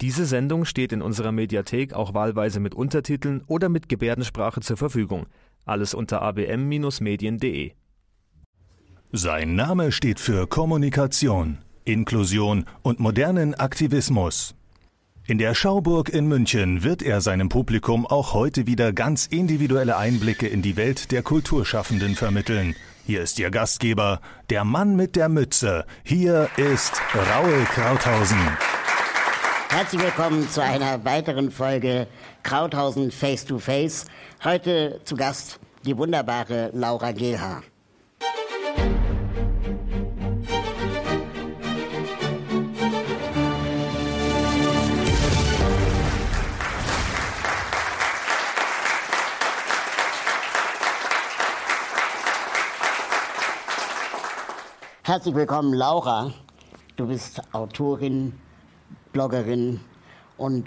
Diese Sendung steht in unserer Mediathek auch wahlweise mit Untertiteln oder mit Gebärdensprache zur Verfügung. Alles unter abm-medien.de. Sein Name steht für Kommunikation, Inklusion und modernen Aktivismus. In der Schauburg in München wird er seinem Publikum auch heute wieder ganz individuelle Einblicke in die Welt der Kulturschaffenden vermitteln. Hier ist Ihr Gastgeber, der Mann mit der Mütze. Hier ist Raul Krauthausen. Herzlich willkommen zu einer weiteren Folge Krauthausen Face to Face. Heute zu Gast die wunderbare Laura Geha. Herzlich willkommen, Laura. Du bist Autorin, Bloggerin und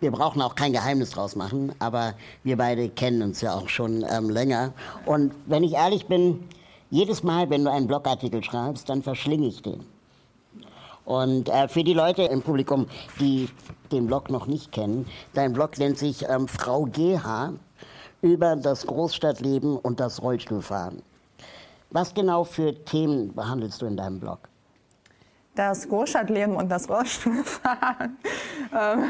wir brauchen auch kein Geheimnis draus machen, aber wir beide kennen uns ja auch schon ähm, länger. Und wenn ich ehrlich bin, jedes Mal, wenn du einen Blogartikel schreibst, dann verschlinge ich den. Und äh, für die Leute im Publikum, die den Blog noch nicht kennen, dein Blog nennt sich ähm, Frau GH über das Großstadtleben und das Rollstuhlfahren. Was genau für Themen behandelst du in deinem Blog? Das Großstadtleben und das Rollstuhlfahren. Ähm,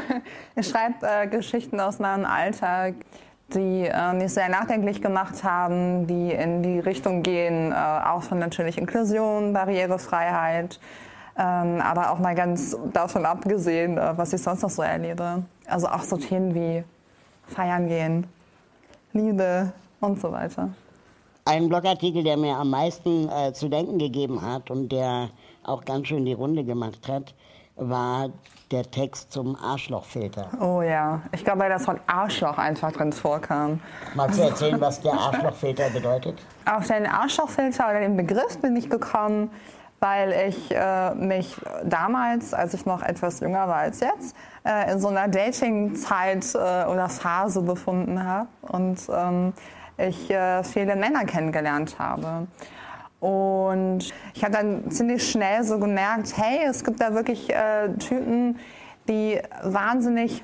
ich schreibe äh, Geschichten aus meinem Alltag, die äh, mich sehr nachdenklich gemacht haben, die in die Richtung gehen, äh, auch von natürlich Inklusion, Barrierefreiheit, ähm, aber auch mal ganz davon abgesehen, äh, was ich sonst noch so erlebe. Also auch so Themen wie Feiern gehen, Liebe und so weiter. Ein Blogartikel, der mir am meisten äh, zu denken gegeben hat und der auch ganz schön die Runde gemacht hat, war der Text zum Arschlochfilter. Oh ja, ich glaube, weil das Wort Arschloch einfach drin vorkam. Magst du erzählen, was der Arschlochfilter bedeutet? Auf den Arschlochfilter oder den Begriff bin ich gekommen, weil ich äh, mich damals, als ich noch etwas jünger war als jetzt, äh, in so einer Dating-Zeit äh, oder Phase befunden habe. Und ähm, ich äh, viele Männer kennengelernt habe. Und ich habe dann ziemlich schnell so gemerkt, hey, es gibt da wirklich äh, Typen, die wahnsinnig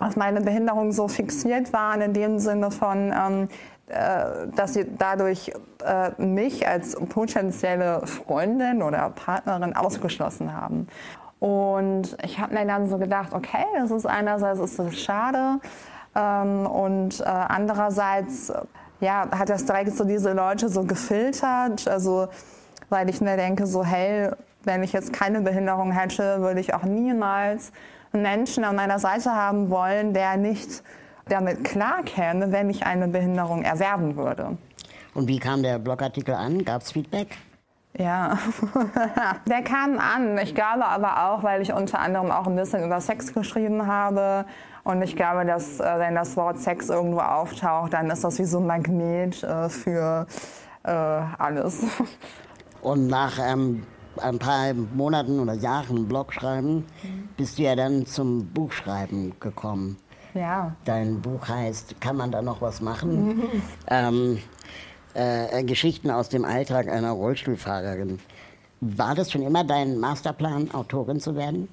auf meine Behinderung so fixiert waren, in dem Sinne von, ähm, äh, dass sie dadurch äh, mich als potenzielle Freundin oder Partnerin ausgeschlossen haben. Und ich habe mir dann so gedacht, okay, das ist einerseits ist das schade, ähm, und äh, andererseits ja, hat das direkt so diese Leute so gefiltert. Also, weil ich mir denke, so, hey, wenn ich jetzt keine Behinderung hätte, würde ich auch niemals einen Menschen an meiner Seite haben wollen, der nicht damit klarkäme, wenn ich eine Behinderung erwerben würde. Und wie kam der Blogartikel an? Gab es Feedback? Ja, der kam an. Ich glaube aber auch, weil ich unter anderem auch ein bisschen über Sex geschrieben habe. Und ich glaube, dass äh, wenn das Wort Sex irgendwo auftaucht, dann ist das wie so ein Magnet äh, für äh, alles. Und nach ähm, ein paar Monaten oder Jahren Blog schreiben, mhm. bist du ja dann zum Buchschreiben gekommen. Ja. Dein Buch heißt Kann man da noch was machen? Mhm. Ähm, äh, Geschichten aus dem Alltag einer Rollstuhlfahrerin. War das schon immer dein Masterplan, Autorin zu werden?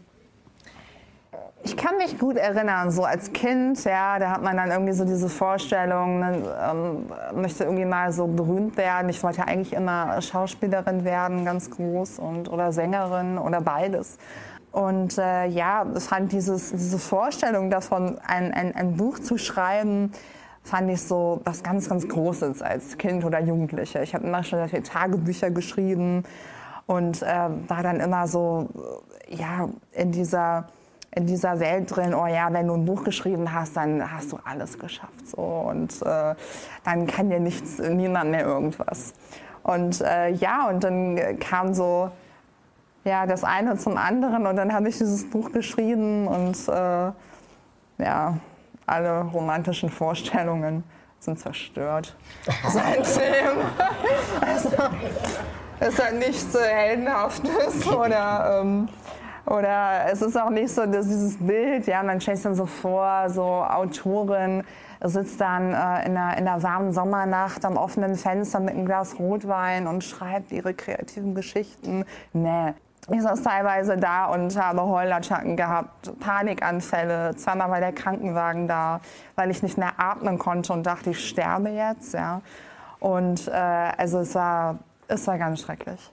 Ich kann mich gut erinnern, so als Kind, ja, da hat man dann irgendwie so diese Vorstellung, man ähm, möchte irgendwie mal so berühmt werden. Ich wollte eigentlich immer Schauspielerin werden, ganz groß, und, oder Sängerin oder beides. Und äh, ja, fand dieses, diese Vorstellung davon, ein, ein, ein Buch zu schreiben, fand ich so was ganz, ganz Großes als Kind oder Jugendliche. Ich habe immer schon sehr viele Tagebücher geschrieben und äh, war dann immer so, ja, in dieser, in dieser Welt drin, oh ja, wenn du ein Buch geschrieben hast, dann hast du alles geschafft. So, und äh, dann kann dir nichts, niemand mehr irgendwas. Und äh, ja, und dann kam so ja, das eine zum anderen und dann habe ich dieses Buch geschrieben und äh, ja, alle romantischen Vorstellungen sind zerstört seitdem. also, es hat nichts Heldenhaftes oder, ähm, oder es ist auch nicht so dass dieses Bild, ja, man stellt sich dann so vor, so Autorin sitzt dann äh, in, einer, in einer warmen Sommernacht am offenen Fenster mit einem Glas Rotwein und schreibt ihre kreativen Geschichten. Nee, ich saß teilweise da und habe Heulattacken gehabt, Panikanfälle. Zweimal war der Krankenwagen da, weil ich nicht mehr atmen konnte und dachte, ich sterbe jetzt. Ja. Und äh, also es war, es war ganz schrecklich.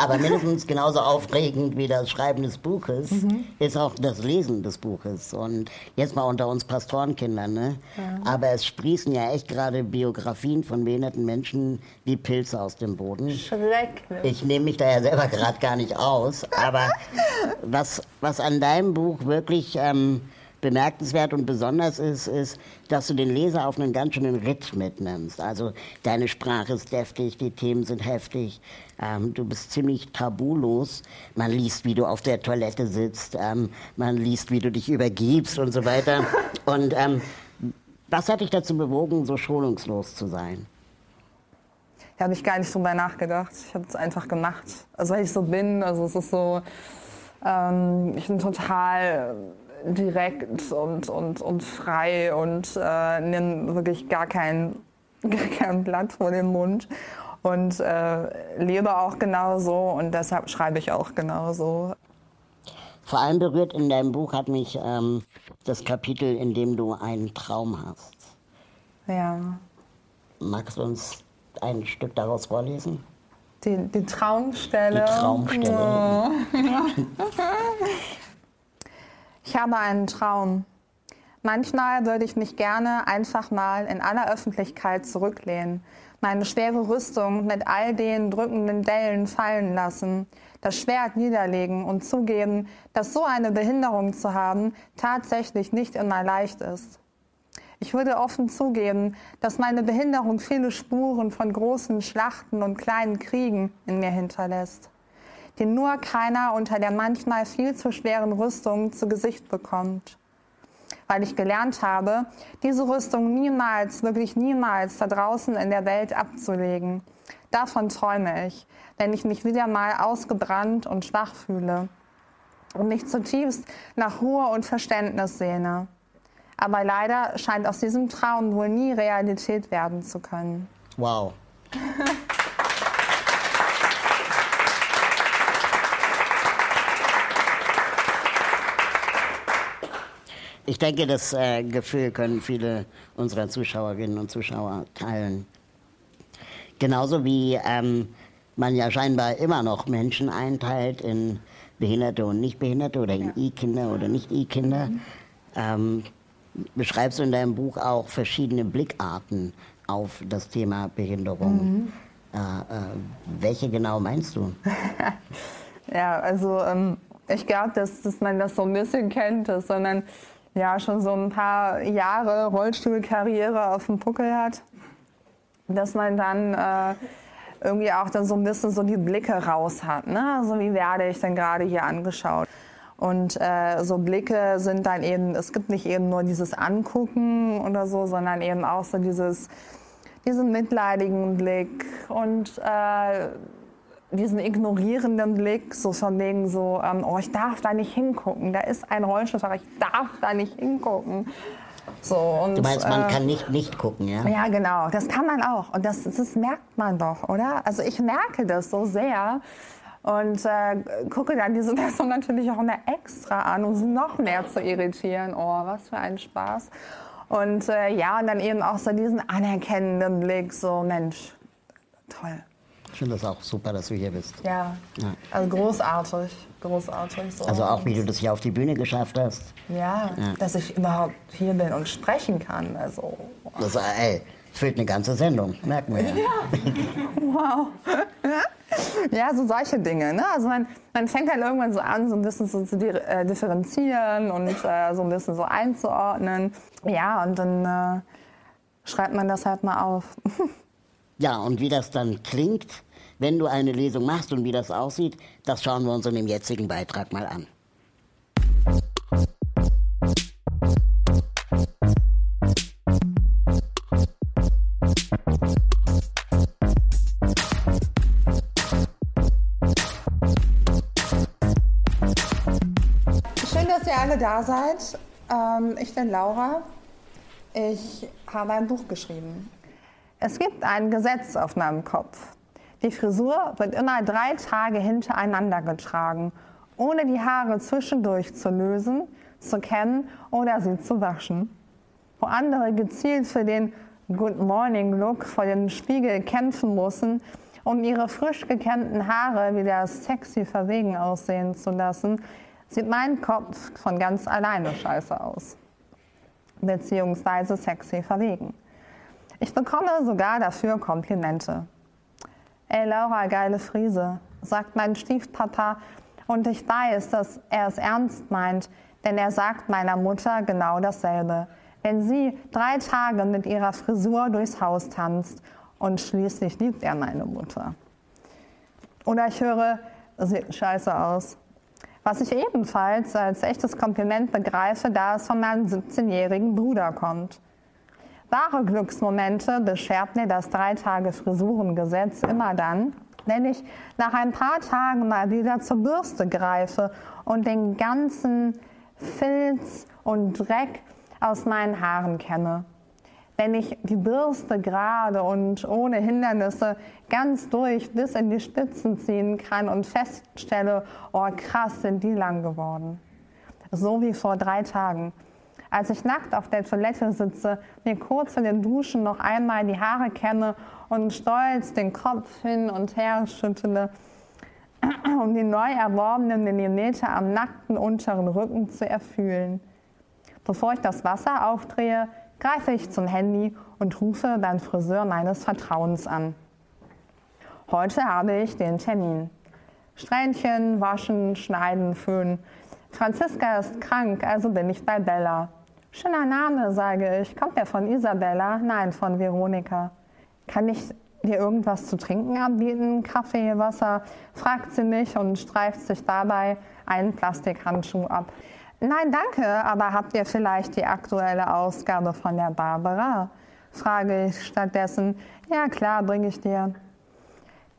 Aber mindestens genauso aufregend wie das Schreiben des Buches mhm. ist auch das Lesen des Buches. Und jetzt mal unter uns Pastorenkindern, ne? Ja. Aber es sprießen ja echt gerade Biografien von behinderten Menschen wie Pilze aus dem Boden. Schrecklich. Ich nehme mich da ja selber gerade gar nicht aus. Aber was, was an deinem Buch wirklich ähm, bemerkenswert und besonders ist, ist, dass du den Leser auf einen ganz schönen Ritt mitnimmst. Also deine Sprache ist deftig, die Themen sind heftig, ähm, du bist ziemlich tabulos. Man liest, wie du auf der Toilette sitzt, ähm, man liest, wie du dich übergibst und so weiter. Und ähm, was hat dich dazu bewogen, so schonungslos zu sein? Da habe ich gar nicht drüber nachgedacht. Ich habe es einfach gemacht. Also weil ich so bin, also es ist so, ähm, ich bin total direkt und, und, und frei und äh, nehme wirklich gar kein, gar kein Blatt vor den Mund und äh, lebe auch genauso und deshalb schreibe ich auch genauso. Vor allem berührt in deinem Buch hat mich ähm, das Kapitel, in dem du einen Traum hast. Ja. Magst du uns ein Stück daraus vorlesen? Die, die Traumstelle. Die Traumstelle. Oh. Ich habe einen Traum. Manchmal würde ich mich gerne einfach mal in aller Öffentlichkeit zurücklehnen, meine schwere Rüstung mit all den drückenden Dellen fallen lassen, das Schwert niederlegen und zugeben, dass so eine Behinderung zu haben tatsächlich nicht immer leicht ist. Ich würde offen zugeben, dass meine Behinderung viele Spuren von großen Schlachten und kleinen Kriegen in mir hinterlässt den nur keiner unter der manchmal viel zu schweren Rüstung zu Gesicht bekommt. Weil ich gelernt habe, diese Rüstung niemals, wirklich niemals da draußen in der Welt abzulegen. Davon träume ich, wenn ich mich wieder mal ausgebrannt und schwach fühle und mich zutiefst nach Ruhe und Verständnis sehne. Aber leider scheint aus diesem Traum wohl nie Realität werden zu können. Wow. Ich denke, das äh, Gefühl können viele unserer Zuschauerinnen und Zuschauer teilen. Genauso wie ähm, man ja scheinbar immer noch Menschen einteilt in Behinderte und Nichtbehinderte oder in I-Kinder oder Nicht-I-Kinder. Mhm. Ähm, beschreibst du in deinem Buch auch verschiedene Blickarten auf das Thema Behinderung. Mhm. Äh, äh, welche genau meinst du? ja, also ähm, ich glaube, dass, dass man das so ein bisschen kennt, dass, sondern ja schon so ein paar Jahre Rollstuhlkarriere auf dem Puckel hat, dass man dann äh, irgendwie auch dann so ein bisschen so die Blicke raus hat. Ne? Also wie werde ich denn gerade hier angeschaut? Und äh, so Blicke sind dann eben, es gibt nicht eben nur dieses Angucken oder so, sondern eben auch so dieses, diesen mitleidigen Blick und äh, diesen ignorierenden Blick, so von wegen so, ähm, oh, ich darf da nicht hingucken, da ist ein Rollstuhlfahrer, ich darf da nicht hingucken. So, und, du meinst, man äh, kann nicht nicht gucken, ja? Ja, genau, das kann man auch. Und das, das merkt man doch, oder? Also ich merke das so sehr und äh, gucke dann diese Person natürlich auch immer extra an, um sie noch mehr zu irritieren. Oh, was für ein Spaß. Und äh, ja, und dann eben auch so diesen anerkennenden Blick, so Mensch, toll. Ich finde das auch super, dass du hier bist. Ja, ja. also großartig, großartig. So. Also auch, wie du das hier auf die Bühne geschafft hast. Ja, ja, dass ich überhaupt hier bin und sprechen kann. Also, das, ey, füllt eine ganze Sendung, merken wir ja. ja. wow. Ja, so solche Dinge. Ne? Also man, man fängt dann irgendwann so an, so ein bisschen so zu äh, differenzieren und äh, so ein bisschen so einzuordnen. Ja, und dann äh, schreibt man das halt mal auf. Ja, und wie das dann klingt, wenn du eine Lesung machst und wie das aussieht, das schauen wir uns in dem jetzigen Beitrag mal an. Schön, dass ihr alle da seid. Ähm, ich bin Laura. Ich habe ein Buch geschrieben. Es gibt ein Gesetz auf meinem Kopf. Die Frisur wird immer drei Tage hintereinander getragen, ohne die Haare zwischendurch zu lösen, zu kämmen oder sie zu waschen. Wo andere gezielt für den Good Morning Look vor dem Spiegel kämpfen müssen, um ihre frisch gekämmten Haare wieder sexy verwegen aussehen zu lassen, sieht mein Kopf von ganz alleine scheiße aus. Beziehungsweise sexy verwegen. Ich bekomme sogar dafür Komplimente. Ey Laura, geile Friese, sagt mein Stiefpapa und ich weiß, dass er es ernst meint, denn er sagt meiner Mutter genau dasselbe. Wenn sie drei Tage mit ihrer Frisur durchs Haus tanzt und schließlich liebt er meine Mutter. Oder ich höre, sieht scheiße aus. Was ich ebenfalls als echtes Kompliment begreife, da es von meinem 17-jährigen Bruder kommt. Wahre Glücksmomente beschert mir das drei Tage Frisurengesetz immer dann, wenn ich nach ein paar Tagen mal wieder zur Bürste greife und den ganzen Filz und Dreck aus meinen Haaren kenne. Wenn ich die Bürste gerade und ohne Hindernisse ganz durch bis in die Spitzen ziehen kann und feststelle, oh krass, sind die lang geworden. So wie vor drei Tagen als ich nackt auf der Toilette sitze, mir kurz in den Duschen noch einmal die Haare kämme und stolz den Kopf hin und her schüttele, um die neu erworbenen Millimeter am nackten unteren Rücken zu erfühlen. Bevor ich das Wasser aufdrehe, greife ich zum Handy und rufe beim Friseur meines Vertrauens an. Heute habe ich den Termin. Strähnchen, waschen, schneiden, föhnen. Franziska ist krank, also bin ich bei Bella. Schöner Name, sage ich. Kommt der von Isabella? Nein, von Veronika. Kann ich dir irgendwas zu trinken anbieten? Kaffee, Wasser? fragt sie mich und streift sich dabei einen Plastikhandschuh ab. Nein, danke, aber habt ihr vielleicht die aktuelle Ausgabe von der Barbara? frage ich stattdessen. Ja, klar, bringe ich dir.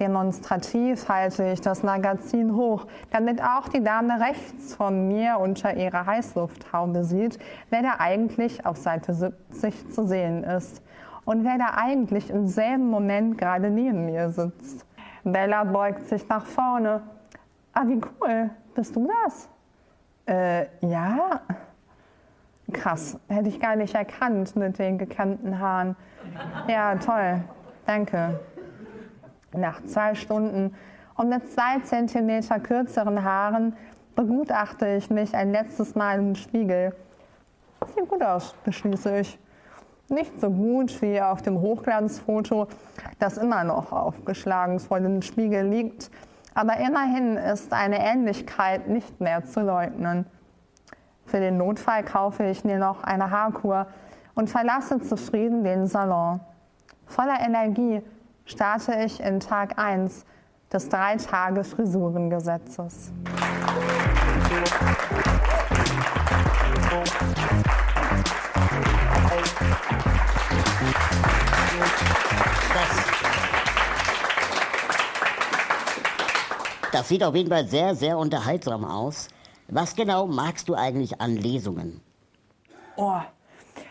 Demonstrativ halte ich das Magazin hoch, damit auch die Dame rechts von mir unter ihrer Heißlufthaube sieht, wer da eigentlich auf Seite 70 zu sehen ist und wer da eigentlich im selben Moment gerade neben mir sitzt. Bella beugt sich nach vorne. Ah, wie cool. Bist du das? Äh, ja. Krass, hätte ich gar nicht erkannt mit den gekannten Haaren. Ja, toll. Danke. Nach zwei Stunden und mit zwei Zentimeter kürzeren Haaren begutachte ich mich ein letztes Mal im Spiegel. Sieht gut aus, beschließe ich. Nicht so gut wie auf dem Hochglanzfoto, das immer noch aufgeschlagen vor dem Spiegel liegt, aber immerhin ist eine Ähnlichkeit nicht mehr zu leugnen. Für den Notfall kaufe ich mir noch eine Haarkur und verlasse zufrieden den Salon. Voller Energie starte ich in Tag 1 des Drei-Tage-Frisurengesetzes. Das sieht auf jeden Fall sehr, sehr unterhaltsam aus. Was genau magst du eigentlich an Lesungen? Oh,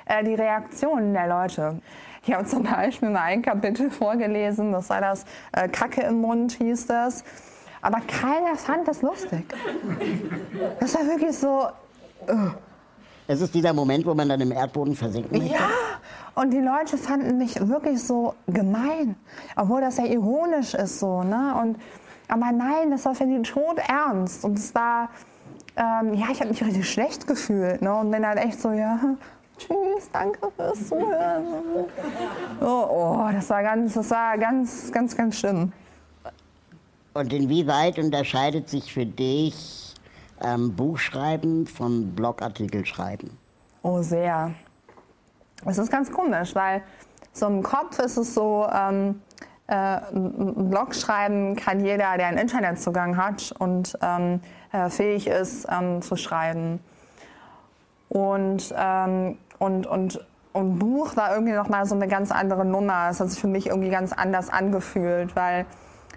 äh, die Reaktionen der Leute. Ich habe zum Beispiel mal ein Kapitel vorgelesen, das war das äh, Kacke im Mund, hieß das. Aber keiner fand das lustig. Das war wirklich so. Uh. Es ist dieser Moment, wo man dann im Erdboden versinken möchte. Ja, und die Leute fanden mich wirklich so gemein, obwohl das ja ironisch ist so, ne? Und aber nein, das war für die tot ernst und es war ähm, ja, ich habe mich richtig schlecht gefühlt, ne? Und bin halt echt so, ja, Tschüss, danke fürs Zuhören. Oh, oh, das war ganz, das war ganz, ganz, ganz schlimm. Und inwieweit unterscheidet sich für dich ähm, Buchschreiben vom Blogartikel schreiben? Oh, sehr. Es ist ganz komisch, weil so im Kopf ist es so, ähm, äh, ein Blog schreiben kann jeder, der einen Internetzugang hat und ähm, äh, fähig ist ähm, zu schreiben. Und ähm, und, und, und Buch war irgendwie nochmal so eine ganz andere Nummer. Es hat sich für mich irgendwie ganz anders angefühlt, weil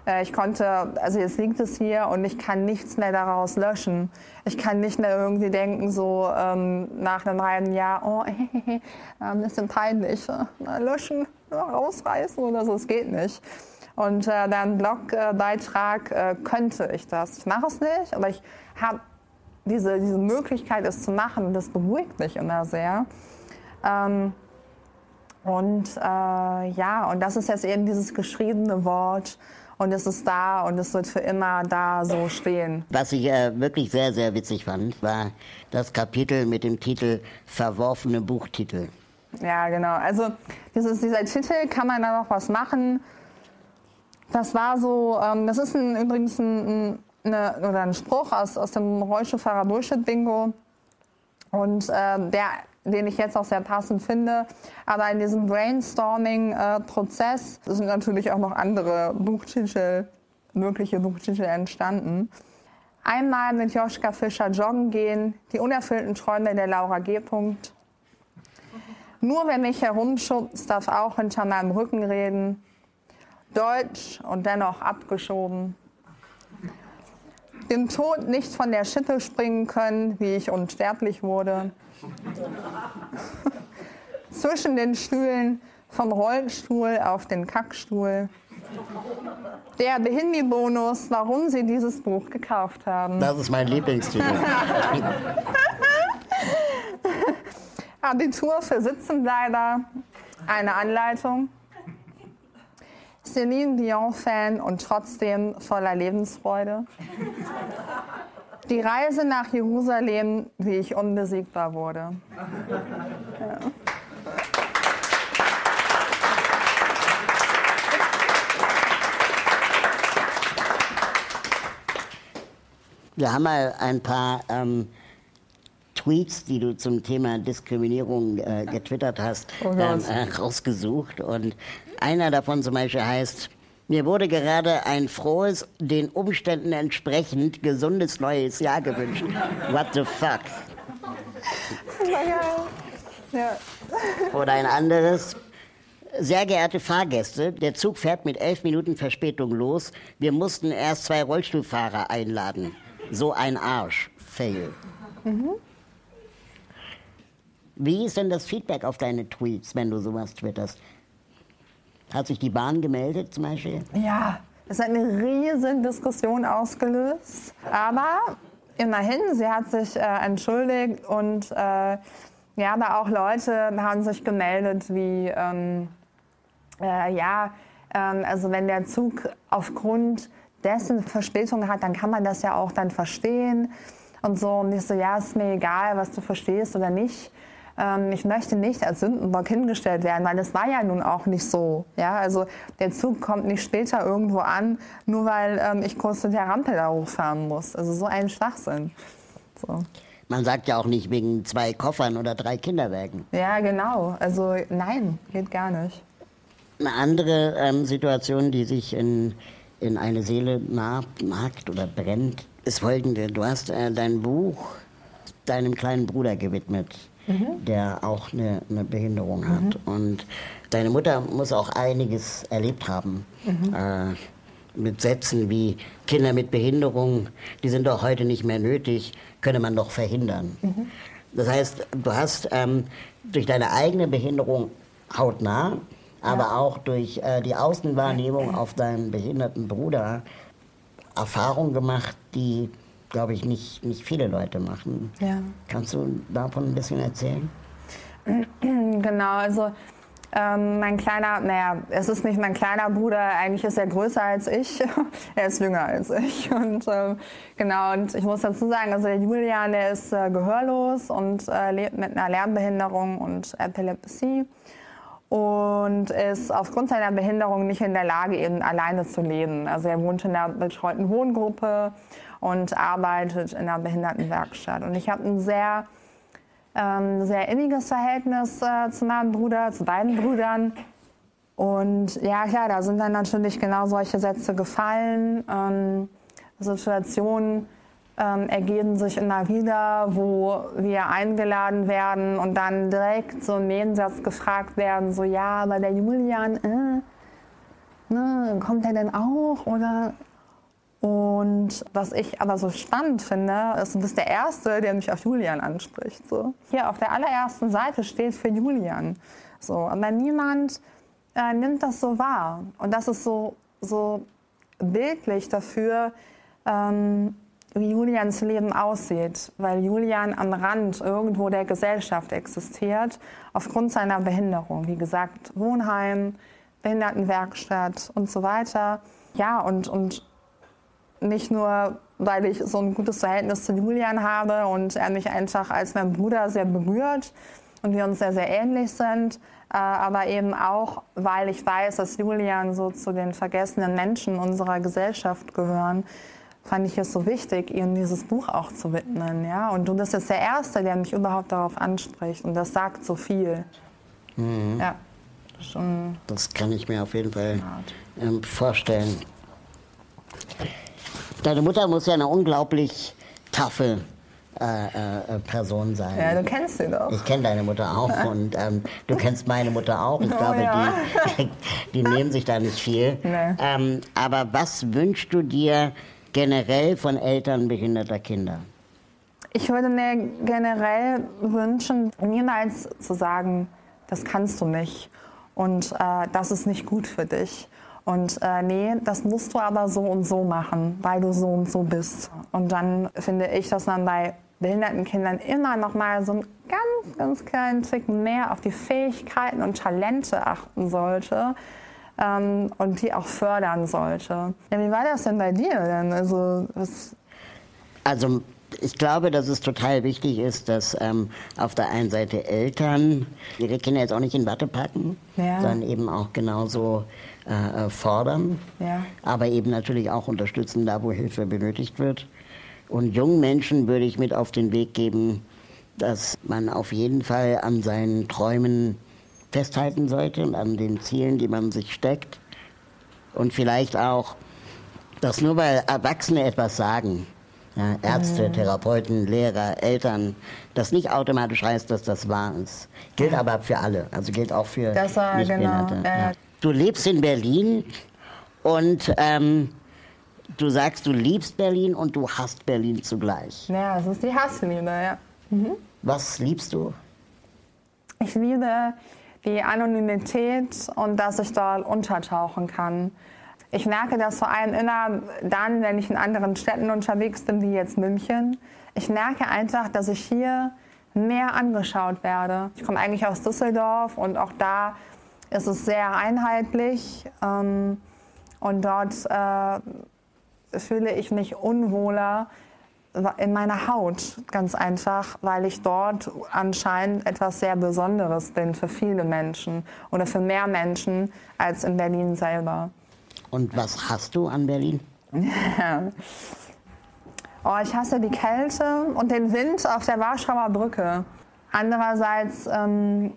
äh, ich konnte, also jetzt liegt es hier und ich kann nichts mehr daraus löschen. Ich kann nicht mehr irgendwie denken, so ähm, nach einem halben Jahr, oh, äh, ein bisschen peinlich, äh, löschen, rausreißen oder so, es geht nicht. und äh, dann Blogbeitrag, äh, könnte ich das. Ich mache es nicht, aber ich habe diese, diese Möglichkeit, es zu machen, das beruhigt mich immer sehr. Ähm, und äh, ja, und das ist jetzt eben dieses geschriebene Wort und es ist da und es wird für immer da so stehen. Was ich äh, wirklich sehr, sehr witzig fand, war das Kapitel mit dem Titel Verworfene Buchtitel. Ja, genau. Also dieses, dieser Titel, kann man da noch was machen? Das war so, ähm, das ist ein, übrigens ein, eine, oder ein Spruch aus, aus dem Rollstuhlfahrer Bullshit Bingo. Und äh, der, den ich jetzt auch sehr passend finde. Aber in diesem Brainstorming-Prozess sind natürlich auch noch andere Buchtitel, mögliche Buchtitel entstanden. Einmal mit Joschka Fischer joggen gehen, die unerfüllten Träume der Laura G. Nur wer mich herumschubst, darf auch hinter meinem Rücken reden. Deutsch und dennoch abgeschoben dem Tod nicht von der Schippe springen können, wie ich unsterblich wurde. Zwischen den Stühlen vom Rollstuhl auf den Kackstuhl. Der Behindi-Bonus, warum Sie dieses Buch gekauft haben. Das ist mein Lieblingstitel. Abitur für Sitzenbleiber, eine Anleitung. Celine Dion-Fan und trotzdem voller Lebensfreude. Die Reise nach Jerusalem, wie ich unbesiegbar wurde. Ja. Wir haben mal ein paar ähm, Tweets, die du zum Thema Diskriminierung äh, getwittert hast, oh ähm, äh, rausgesucht. Und einer davon zum Beispiel heißt, mir wurde gerade ein frohes, den Umständen entsprechend gesundes neues Jahr gewünscht. What the fuck? Ja. Oder ein anderes. Sehr geehrte Fahrgäste, der Zug fährt mit elf Minuten Verspätung los. Wir mussten erst zwei Rollstuhlfahrer einladen. So ein Arsch. Fail. Mhm. Wie ist denn das Feedback auf deine Tweets, wenn du sowas twitterst? Hat sich die Bahn gemeldet zum Beispiel? Ja, es hat eine riesen Diskussion ausgelöst. Aber immerhin, sie hat sich äh, entschuldigt und äh, ja, aber auch Leute haben sich gemeldet wie, ähm, äh, ja, ähm, also wenn der Zug aufgrund dessen Verspätung hat, dann kann man das ja auch dann verstehen und so. Und ich so, ja, ist mir egal, was du verstehst oder nicht ähm, ich möchte nicht als Sündenbock hingestellt werden, weil das war ja nun auch nicht so. Ja? Also der Zug kommt nicht später irgendwo an, nur weil ähm, ich kurz mit der Rampe da hochfahren muss. Also so ein Schwachsinn. So. Man sagt ja auch nicht wegen zwei Koffern oder drei Kinderwägen. Ja, genau. Also nein, geht gar nicht. Eine andere ähm, Situation, die sich in, in eine Seele nagt oder brennt, ist folgende. Du hast äh, dein Buch deinem kleinen Bruder gewidmet mhm. der auch eine, eine Behinderung hat. Mhm. Und deine Mutter muss auch einiges erlebt haben. Mhm. Äh, mit Sätzen wie Kinder mit Behinderung, die sind doch heute nicht mehr nötig, könne man doch verhindern. Mhm. Das heißt, du hast ähm, durch deine eigene Behinderung hautnah, aber ja. auch durch äh, die Außenwahrnehmung auf deinen behinderten Bruder Erfahrungen gemacht, die glaube ich, nicht, nicht viele Leute machen. Ja. Kannst du davon ein bisschen erzählen? Genau, also ähm, mein kleiner, naja, es ist nicht mein kleiner Bruder, eigentlich ist er größer als ich. er ist jünger als ich. Und ähm, genau, und ich muss dazu sagen, also der Julian, der ist äh, gehörlos und äh, lebt mit einer Lernbehinderung und Epilepsie und ist aufgrund seiner Behinderung nicht in der Lage, eben alleine zu leben. Also er wohnt in einer betreuten Wohngruppe und arbeitet in einer Behindertenwerkstatt. Und ich habe ein sehr, ähm, sehr inniges Verhältnis äh, zu meinem Bruder, zu beiden Brüdern. Und ja, klar, da sind dann natürlich genau solche Sätze gefallen. Ähm, Situationen ähm, ergeben sich immer wieder, wo wir eingeladen werden und dann direkt so im Nebensatz gefragt werden, so ja, aber der Julian, äh, ne, kommt er denn auch? Oder und was ich aber so spannend finde, ist, du bist der Erste, der mich auf Julian anspricht. So. Hier auf der allerersten Seite steht für Julian. So. Aber niemand äh, nimmt das so wahr. Und das ist so, so bildlich dafür, ähm, wie Julians Leben aussieht, weil Julian am Rand irgendwo der Gesellschaft existiert, aufgrund seiner Behinderung. Wie gesagt, Wohnheim, Behindertenwerkstatt und so weiter. Ja, und, und nicht nur, weil ich so ein gutes Verhältnis zu Julian habe und er mich einfach als mein Bruder sehr berührt und wir uns sehr, sehr ähnlich sind, äh, aber eben auch, weil ich weiß, dass Julian so zu den vergessenen Menschen unserer Gesellschaft gehören fand ich es so wichtig, ihm dieses Buch auch zu widmen. Ja? Und du bist jetzt der Erste, der mich überhaupt darauf anspricht. Und das sagt so viel. Mhm. Ja, schon das kann ich mir auf jeden Fall ähm, vorstellen. Deine Mutter muss ja eine unglaublich taffe äh, äh, Person sein. Ja, du kennst sie doch. Ich kenne deine Mutter auch und ähm, du kennst meine Mutter auch. Ich oh, glaube, ja. die, die, nehmen sich da nicht viel. Nee. Ähm, aber was wünschst du dir generell von Eltern behinderter Kinder? Ich würde mir generell wünschen, niemals zu sagen, das kannst du nicht und äh, das ist nicht gut für dich. Und äh, nee, das musst du aber so und so machen, weil du so und so bist. Und dann finde ich, dass man bei behinderten Kindern immer noch mal so einen ganz, ganz kleinen Tick mehr auf die Fähigkeiten und Talente achten sollte, ähm, und die auch fördern sollte. Ja, wie war das denn bei dir denn? Also, was also ich glaube, dass es total wichtig ist, dass ähm, auf der einen Seite Eltern ihre Kinder jetzt auch nicht in Watte packen, ja. sondern eben auch genauso äh, äh, fordern, ja. aber eben natürlich auch unterstützen, da wo Hilfe benötigt wird. Und jungen Menschen würde ich mit auf den Weg geben, dass man auf jeden Fall an seinen Träumen festhalten sollte und an den Zielen, die man sich steckt. Und vielleicht auch, dass nur weil Erwachsene etwas sagen, ja, Ärzte, mhm. Therapeuten, Lehrer, Eltern, das nicht automatisch heißt, dass das wahr ist. Gilt ja. aber für alle, also gilt auch für das war, Nichtbehinderte. Genau. Ja. Du lebst in Berlin und ähm, du sagst, du liebst Berlin und du hasst Berlin zugleich. Ja, das ist die Hassliebe, ja. Mhm. Was liebst du? Ich liebe die Anonymität und dass ich dort untertauchen kann. Ich merke das vor allem immer dann, wenn ich in anderen Städten unterwegs bin, wie jetzt München. Ich merke einfach, dass ich hier mehr angeschaut werde. Ich komme eigentlich aus Düsseldorf und auch da ist es sehr einheitlich. Ähm, und dort äh, fühle ich mich unwohler, in meiner Haut, ganz einfach, weil ich dort anscheinend etwas sehr Besonderes bin für viele Menschen oder für mehr Menschen als in Berlin selber. Und was hast du an Berlin? oh, ich hasse die Kälte und den Wind auf der Warschauer Brücke. Andererseits, ähm,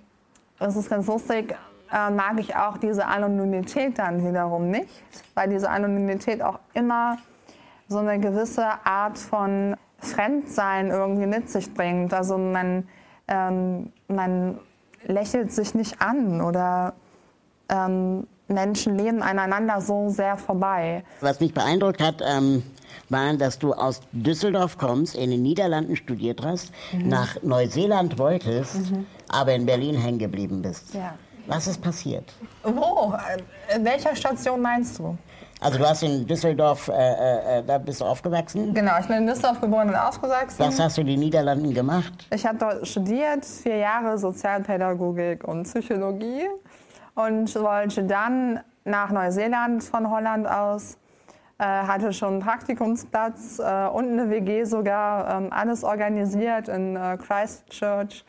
das ist ganz lustig, äh, mag ich auch diese Anonymität dann wiederum nicht, weil diese Anonymität auch immer so eine gewisse Art von Fremdsein irgendwie mit sich bringt. Also man, ähm, man lächelt sich nicht an oder ähm, Menschen leben aneinander so sehr vorbei. Was mich beeindruckt hat, ähm, war, dass du aus Düsseldorf kommst, in den Niederlanden studiert hast, mhm. nach Neuseeland wolltest, mhm. aber in Berlin hängen geblieben bist. Ja. Was ist passiert? Wo? In welcher Station meinst du? Also du hast in Düsseldorf, äh, äh, äh, da bist du aufgewachsen? Genau, ich bin in Düsseldorf geboren und aufgewachsen. Was hast du in den Niederlanden gemacht? Ich habe dort studiert, vier Jahre Sozialpädagogik und Psychologie und wollte dann nach Neuseeland von Holland aus. Äh, hatte schon einen Praktikumsplatz äh, und eine WG sogar, ähm, alles organisiert in äh, Christchurch.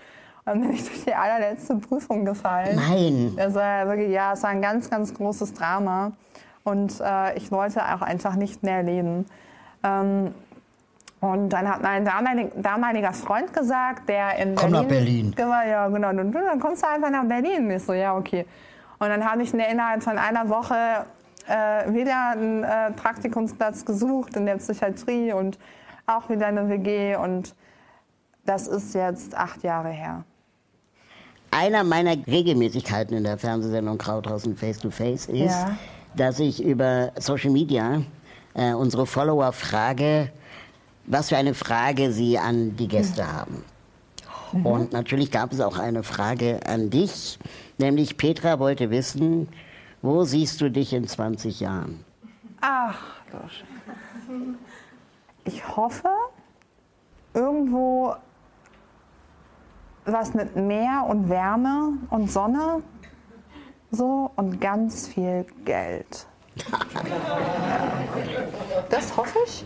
Und bin ich durch die allerletzte Prüfung gefallen. Nein. Das war wirklich, ja, es war ein ganz, ganz großes Drama. Und äh, ich wollte auch einfach nicht mehr leben. Ähm, und dann hat mein damalig, damaliger Freund gesagt, der in Komm Berlin... nach Berlin. Genau, ja, genau. Und dann kommst du einfach nach Berlin. Ich so, ja, okay. Und dann habe ich innerhalb von einer Woche äh, wieder einen äh, Praktikumsplatz gesucht in der Psychiatrie und auch wieder eine WG. Und das ist jetzt acht Jahre her. Einer meiner Regelmäßigkeiten in der Fernsehsendung Krauthausen Face to Face ist, ja dass ich über Social Media äh, unsere Follower frage, was für eine Frage sie an die Gäste mhm. haben. Und natürlich gab es auch eine Frage an dich, nämlich Petra wollte wissen, wo siehst du dich in 20 Jahren? Ach, Scheiße. Ich hoffe, irgendwo was mit Meer und Wärme und Sonne so und ganz viel Geld. Ja. Das hoffe ich.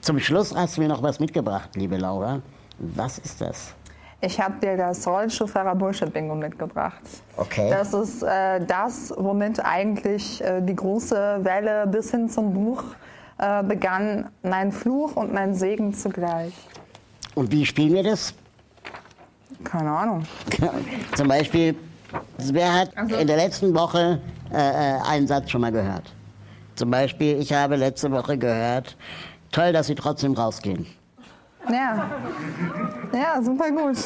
Zum Schluss hast du mir noch was mitgebracht, liebe Laura. Was ist das? Ich habe dir das Rollstuhlfahrer Bullshit Bingo mitgebracht. Okay. Das ist äh, das, womit eigentlich äh, die große Welle bis hin zum Buch äh, begann. Mein Fluch und mein Segen zugleich. Und wie spielen wir das? Keine Ahnung. Zum Beispiel, wer hat Also- in der letzten Woche äh, äh, einen Satz schon mal gehört? Zum Beispiel, ich habe letzte Woche gehört, toll, dass Sie trotzdem rausgehen. Ja. Ja, super gut.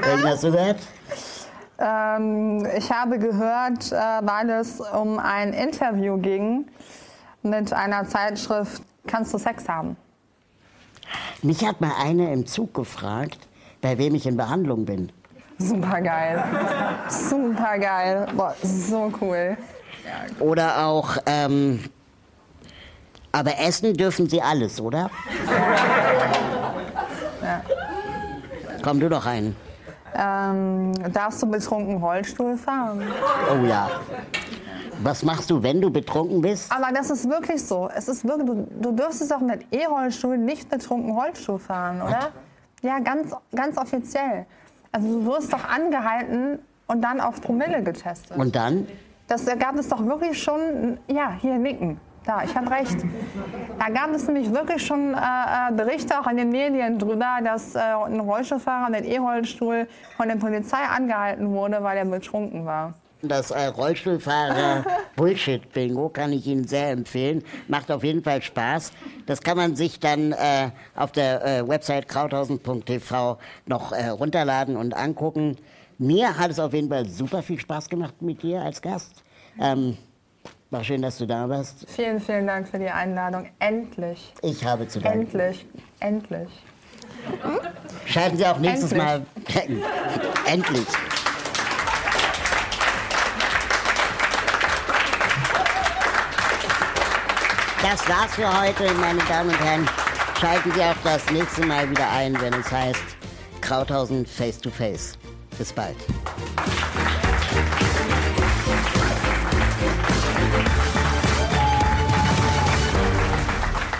Welchen hast du gehört? Ähm, ich habe gehört, äh, weil es um ein Interview ging mit einer Zeitschrift Kannst du Sex haben? Mich hat mal eine im Zug gefragt, bei wem ich in Behandlung bin. Super geil. Super geil. Boah, so cool. Oder auch, ähm, aber essen dürfen Sie alles, oder? Komm du doch rein. Ähm, darfst du betrunken Rollstuhl fahren? Oh ja. Was machst du, wenn du betrunken bist? Aber das ist wirklich so. Es ist wirklich, du, du dürftest auch mit E-Rollstuhl nicht betrunken Rollstuhl fahren, oder? Ja, ganz, ganz offiziell. Also du wirst doch angehalten und dann auf Promille getestet. Und dann? Das da gab es doch wirklich schon, ja, hier nicken. Da, ich habe recht. Da gab es nämlich wirklich schon äh, äh, Berichte auch in den Medien drüber, dass äh, ein Rollstuhlfahrer mit E-Rollstuhl von der Polizei angehalten wurde, weil er betrunken war. Das äh, Rollstuhlfahrer Bullshit-Bingo kann ich Ihnen sehr empfehlen. Macht auf jeden Fall Spaß. Das kann man sich dann äh, auf der äh, Website krauthausen.tv noch äh, runterladen und angucken. Mir hat es auf jeden Fall super viel Spaß gemacht mit dir als Gast. Ähm, war schön, dass du da warst. Vielen, vielen Dank für die Einladung. Endlich. Ich habe zu danken. Endlich. Endlich. Schalten Sie auch nächstes Endlich. Mal. Endlich. Das war's für heute, meine Damen und Herren. Schalten Sie auch das nächste Mal wieder ein, wenn es heißt Krauthausen Face to Face. Bis bald.